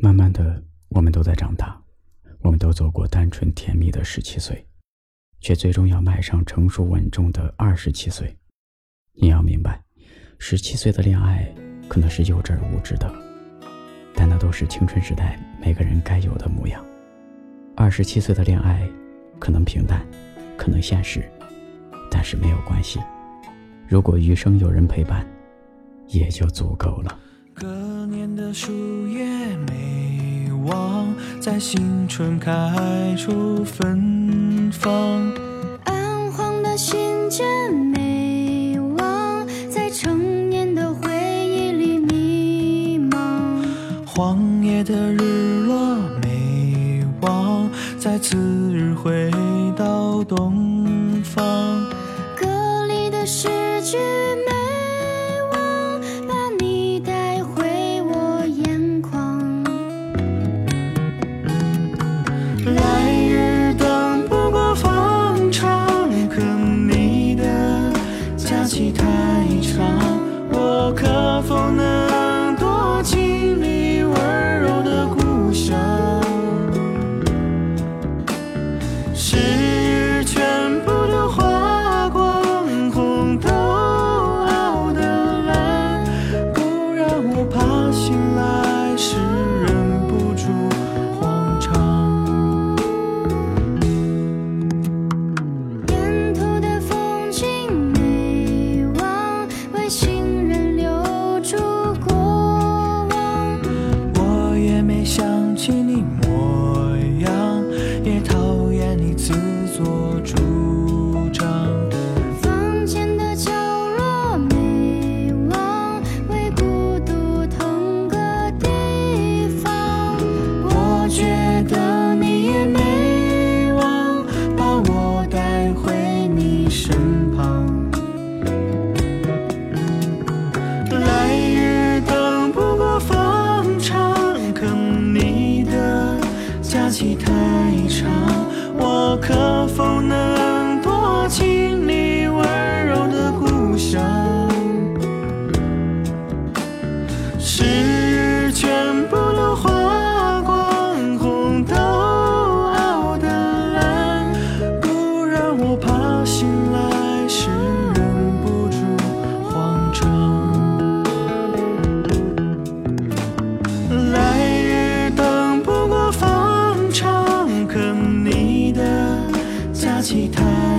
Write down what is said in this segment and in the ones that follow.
慢慢的，我们都在长大，我们都走过单纯甜蜜的十七岁，却最终要迈上成熟稳重的二十七岁。你要明白，十七岁的恋爱可能是幼稚而无知的，但那都是青春时代每个人该有的模样。二十七岁的恋爱，可能平淡，可能现实，但是没有关系。如果余生有人陪伴，也就足够了。隔年的树叶没忘，在新春开出芬芳。暗黄的信件没忘，在成年的回忆里迷茫。荒野的日落没忘，在次日回到东方。歌里的诗句。可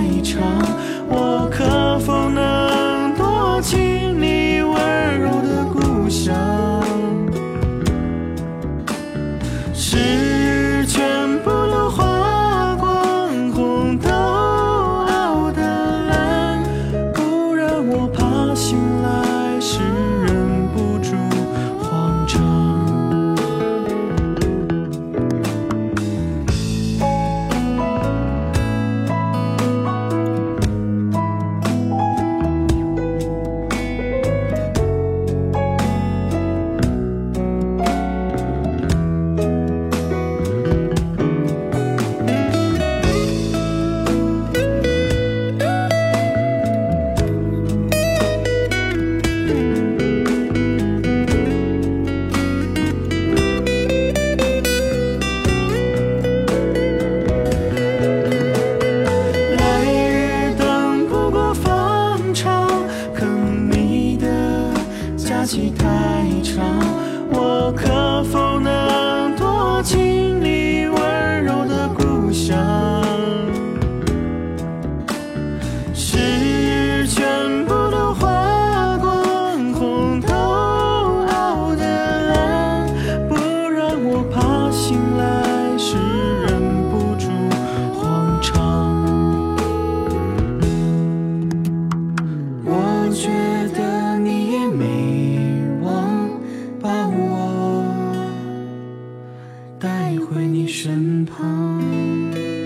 一场，我可否能躲进你温柔的故乡？是全部都花光，红豆熬的蓝，不让我怕心。期太长。带回你身旁。